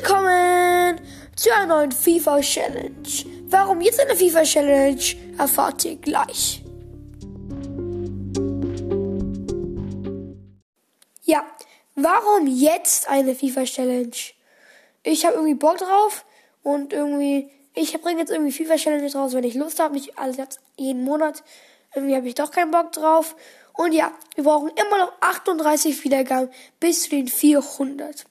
Willkommen zu einer neuen FIFA Challenge. Warum jetzt eine FIFA Challenge, erfahrt ihr gleich. Ja, warum jetzt eine FIFA Challenge? Ich habe irgendwie Bock drauf und irgendwie, ich bringe jetzt irgendwie FIFA Challenge raus, wenn ich Lust habe, nicht alles jeden Monat. Irgendwie habe ich doch keinen Bock drauf. Und ja, wir brauchen immer noch 38 Wiedergaben bis zu den 400.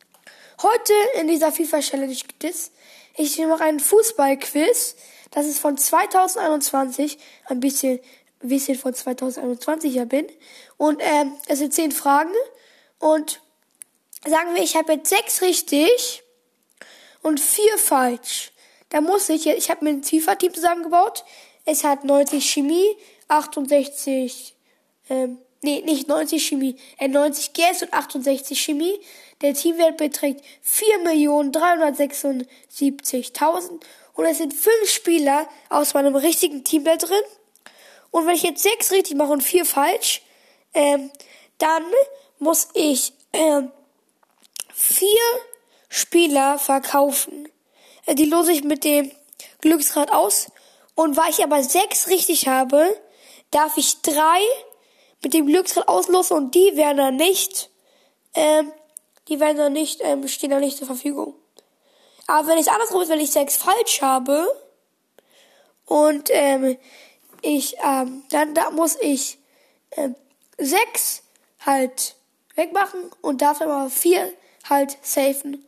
Heute in dieser FIFA Challenge gibt es, ich mache einen Fußballquiz. Das ist von 2021, ein bisschen, ein bisschen von 2021 ja bin. Und ähm, es sind zehn Fragen. Und sagen wir, ich habe jetzt sechs richtig und vier falsch. Da muss ich, ich habe mir ein FIFA-Team zusammengebaut. Es hat 90 Chemie, 68, ähm, nee, nicht 90 Chemie, äh, 90 Gas und 68 Chemie. Der Teamwert beträgt 4.376.000 und es sind fünf Spieler aus meinem richtigen Team da drin. Und wenn ich jetzt sechs richtig mache und vier falsch, ähm, dann muss ich ähm, vier Spieler verkaufen. Äh, die lose ich mit dem Glücksrad aus. Und weil ich aber sechs richtig habe, darf ich drei mit dem Glücksrad auslosen und die werden dann nicht ähm, die werden dann nicht, ähm, stehen dann nicht zur Verfügung. Aber wenn es andersrum ist, wenn ich sechs falsch habe und ähm, ich, ähm, dann da muss ich ähm, sechs halt wegmachen und dafür aber vier halt safen.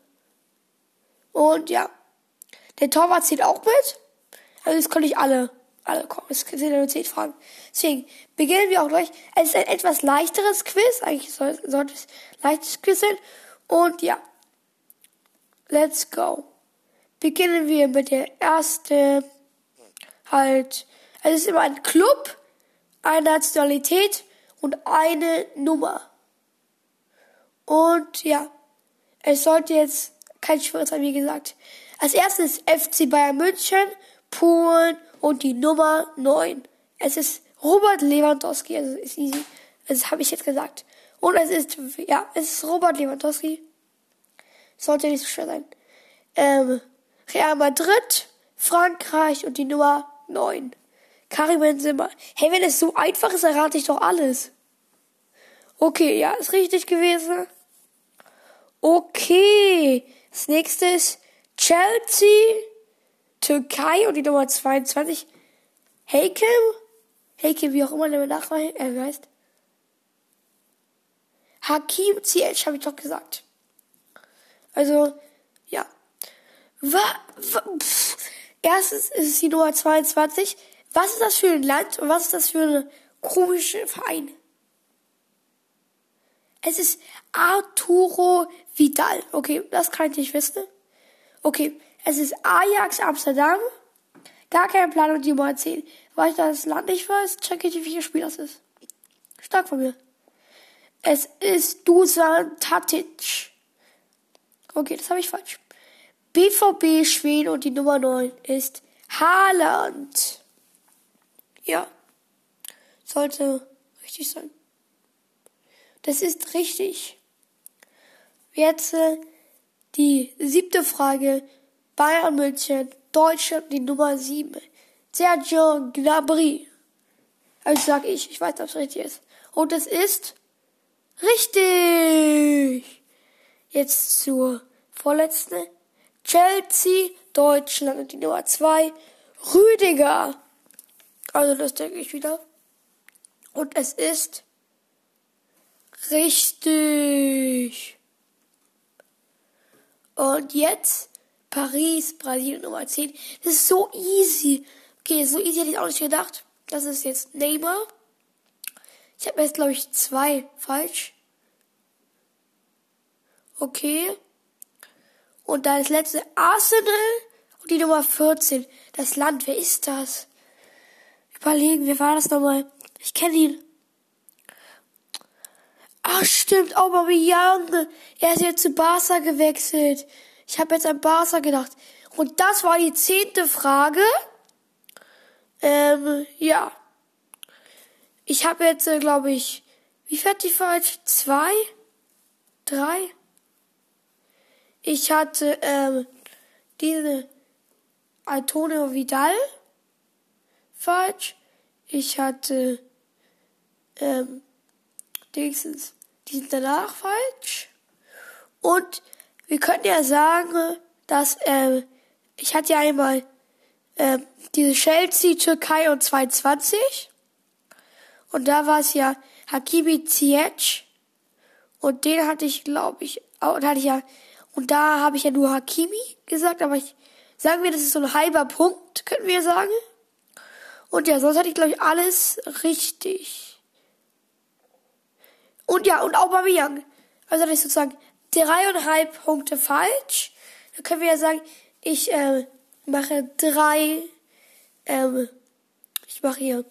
Und ja, der Torwart zählt auch mit. Also das konnte ich alle, alle zehn Fragen. Deswegen beginnen wir auch gleich. Es ist ein etwas leichteres Quiz. Eigentlich soll, sollte es leichtes Quiz sein. Und ja, let's go. Beginnen wir mit der ersten halt. Es ist immer ein Club, eine Nationalität und eine Nummer. Und ja, es sollte jetzt kein schweres sein, wie gesagt. Als erstes FC Bayern München, Polen und die Nummer 9. Es ist Robert Lewandowski, also ist easy. Das habe ich jetzt gesagt. Und es ist, ja, es ist Robert Lewandowski. Sollte nicht so schwer sein. Ähm, Real Madrid, Frankreich und die Nummer 9. Karim Benzema. Hey, wenn es so einfach ist, errate ich doch alles. Okay, ja, ist richtig gewesen. Okay. Das nächste ist Chelsea, Türkei und die Nummer 22. Heikem? Heikem, wie auch immer der Nachname äh, heißt. Hakim Ziyech, habe ich doch gesagt. Also, ja. Wa, wa, pff. Erstens ist es die Nummer 22. Was ist das für ein Land und was ist das für ein komischer Verein? Es ist Arturo Vidal. Okay, das kann ich nicht wissen. Okay, es ist Ajax Amsterdam. Gar keine Planung, die Nummer 10. Weil ich das Land nicht weiß, checke ich, wie viel Spiel das ist. Stark von mir. Es ist Dusan Tatic. Okay, das habe ich falsch. BVB Schweden und die Nummer 9 ist Haaland. Ja. Sollte richtig sein. Das ist richtig. Jetzt äh, die siebte Frage. Bayern München, Deutschland, die Nummer 7. Sergio Gnabry. Also sag ich, ich weiß, ob es richtig ist. Und es ist richtig. Jetzt zur vorletzten. Chelsea, Deutschland die Nummer 2. Rüdiger. Also das denke ich wieder. Und es ist richtig. Und jetzt Paris, Brasilien Nummer 10. Das ist so easy. Okay, so easy hätte ich auch nicht gedacht. Das ist jetzt Neymar. Ich habe jetzt, glaube ich, zwei falsch. Okay. Und dann das letzte Arsenal und die Nummer 14. Das Land, wer ist das? Überlegen, wer war das nochmal? Ich kenne ihn. Ach stimmt, Aubameyang. Er ist jetzt zu Barca gewechselt. Ich habe jetzt an Barca gedacht. Und das war die zehnte Frage. Ähm, ja. Ich habe jetzt, äh, glaube ich, wie hat die falsch? Zwei? Drei? Ich hatte ähm, diese Antonio Vidal falsch. Ich hatte ähm, Dingsens, die sind danach falsch. Und wir könnten ja sagen, dass ähm, ich hatte ja einmal ähm, diese Chelsea, Türkei und 22. Und da war es ja Hakimi Ziyech. Und den hatte ich, glaube ich, auch, hatte ich ja, und da habe ich ja nur Hakimi gesagt, aber ich, sagen wir, das ist so ein halber Punkt, könnten wir sagen. Und ja, sonst hatte ich, glaube ich, alles richtig. Und ja, und Aubameyang. Also hatte ich sozusagen dreieinhalb Punkte falsch. Dann können wir ja sagen, ich äh, mache drei, ähm, ich mache hier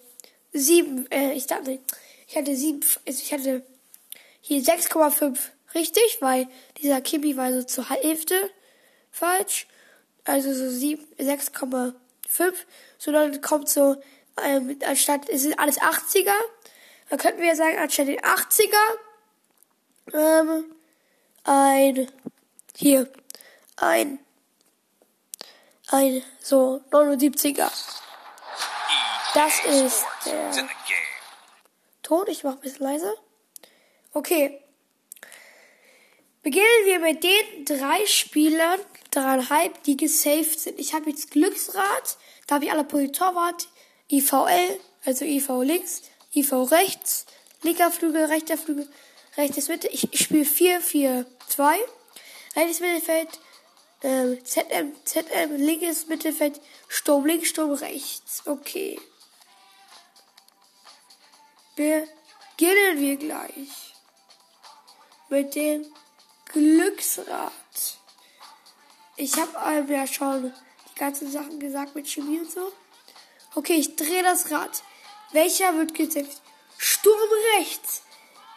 sieben, äh, ich dachte, ich hatte sieben, also ich hatte hier 6,5 richtig, weil dieser Kimi war so zur Hälfte falsch. Also so 6,5. So dann kommt so, ähm, anstatt, es sind alles 80er. Dann könnten wir ja sagen, anstatt den 80er, ähm, ein, hier, ein, ein, so, 79er. Das ist der Ton. Ich mach ein bisschen leiser. Okay. Beginnen wir mit den drei Spielern, dreieinhalb, die gesaved sind. Ich habe jetzt Glücksrad, da habe ich alle Torwart, IVL, also IV links, IV rechts, linker Flügel, rechter Flügel, rechtes Mitte. Ich, ich spiele 4-4-2. Rechtes Mittelfeld, ähm, ZM, ZM, linkes Mittelfeld, Sturm links, Sturm rechts. Okay. Beginnen wir gleich mit dem Glücksrad. Ich habe ähm, ja schon die ganzen Sachen gesagt mit Chemie und so. Okay, ich drehe das Rad. Welcher wird gesetzt? Sturm rechts.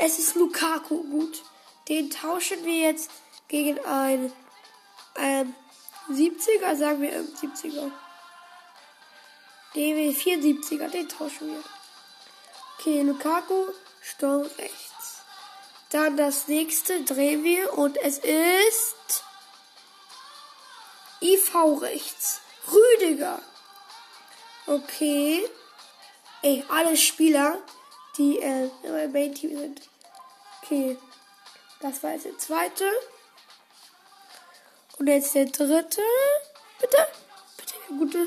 Es ist Lukaku. Gut. Den tauschen wir jetzt gegen ein ähm, 70er, sagen wir ähm, 70er. Den 74er, den tauschen wir. Okay, Lukaku, Sturm rechts. Dann das nächste drehen wir und es ist IV rechts. Rüdiger. Okay. Ey, alle Spieler, die äh, in meinem Main Team sind. Okay. Das war jetzt der zweite. Und jetzt der dritte. Bitte. Bitte, gute.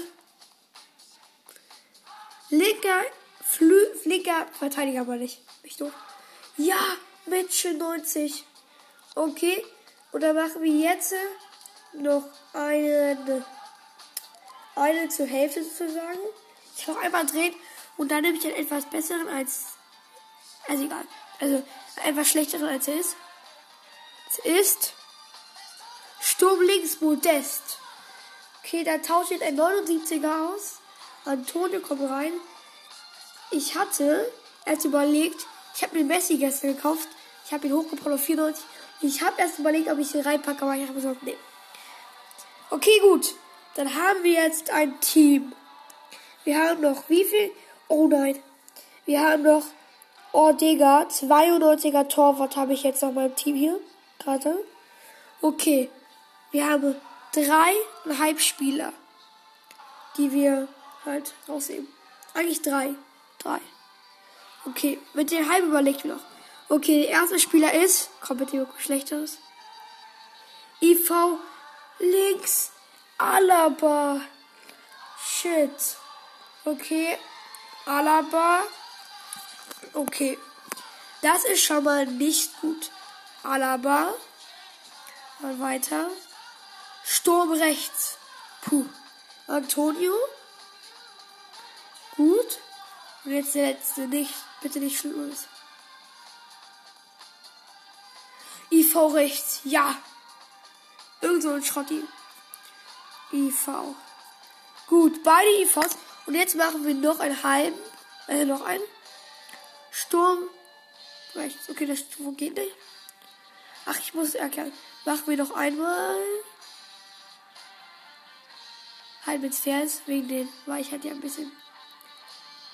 Linker, Flü linker Verteidiger mal nicht. Nicht doof. Ja, Mitchell 90. Okay. Und dann machen wir jetzt noch eine, eine zur Hälfte sozusagen. Ich noch einmal drehen und dann nehme ich einen etwas besseren als, also egal. Also etwas schlechteren als er ist. Es ist Sturm links Modest. Okay, da tausche ich ein 79er aus. Antonio kommt rein. Ich hatte erst überlegt, ich habe mir Messi gestern gekauft. Ich habe ihn hochgebracht auf 94. Ich habe erst überlegt, ob ich ihn reinpacke, aber ich habe gesagt, nee. Okay, gut. Dann haben wir jetzt ein Team. Wir haben noch wie viel? Oh nein. Wir haben noch Ordega, 92er Torwart habe ich jetzt noch meinem Team hier. Gerade. Okay. Wir haben dreieinhalb Spieler, die wir halt rausnehmen. Eigentlich drei. Drei. Okay, mit den halben überlegt mir noch. Okay, der erste Spieler ist, kommt mit dem schlechteres. IV links Alaba. Shit. Okay, Alaba. Okay. Das ist schon mal nicht gut. Alaba. Mal weiter. Sturm rechts. Puh. Antonio. Gut. Und jetzt der letzte. Nicht. Bitte nicht Schlimmes. IV rechts. Ja. Irgend so ein Schrotti. IV. Gut, beide IVs. Und jetzt machen wir noch einen halben. Äh, noch einen. Sturm. Rechts. Okay, das wo geht nicht. Ach, ich muss erklären. Machen wir noch einmal. Halb ins Vers, wegen den, weil ich hatte ja ein bisschen.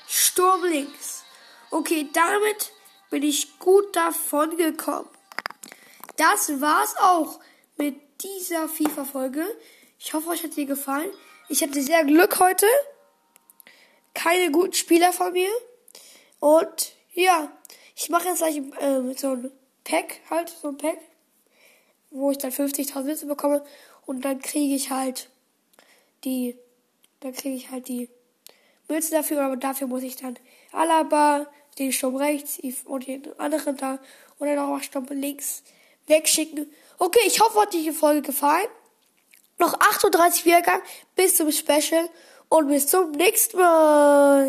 Sturm links. Okay, damit bin ich gut davon gekommen. Das war's auch mit dieser FIFA-Folge. Ich hoffe, euch hat sie gefallen. Ich hatte sehr Glück heute. Keine guten Spieler von mir. Und ja, ich mache jetzt gleich äh, so ein Pack, halt, so ein Pack, wo ich dann 50.000 Witze bekomme. Und dann kriege ich halt die, dann kriege ich halt die Münzen dafür, aber dafür muss ich dann Alaba, den Sturm rechts und den anderen da und dann auch Sturm links wegschicken. Okay, ich hoffe, hat die Folge gefallen. Noch 38 Wiedergaben bis zum Special und bis zum nächsten Mal.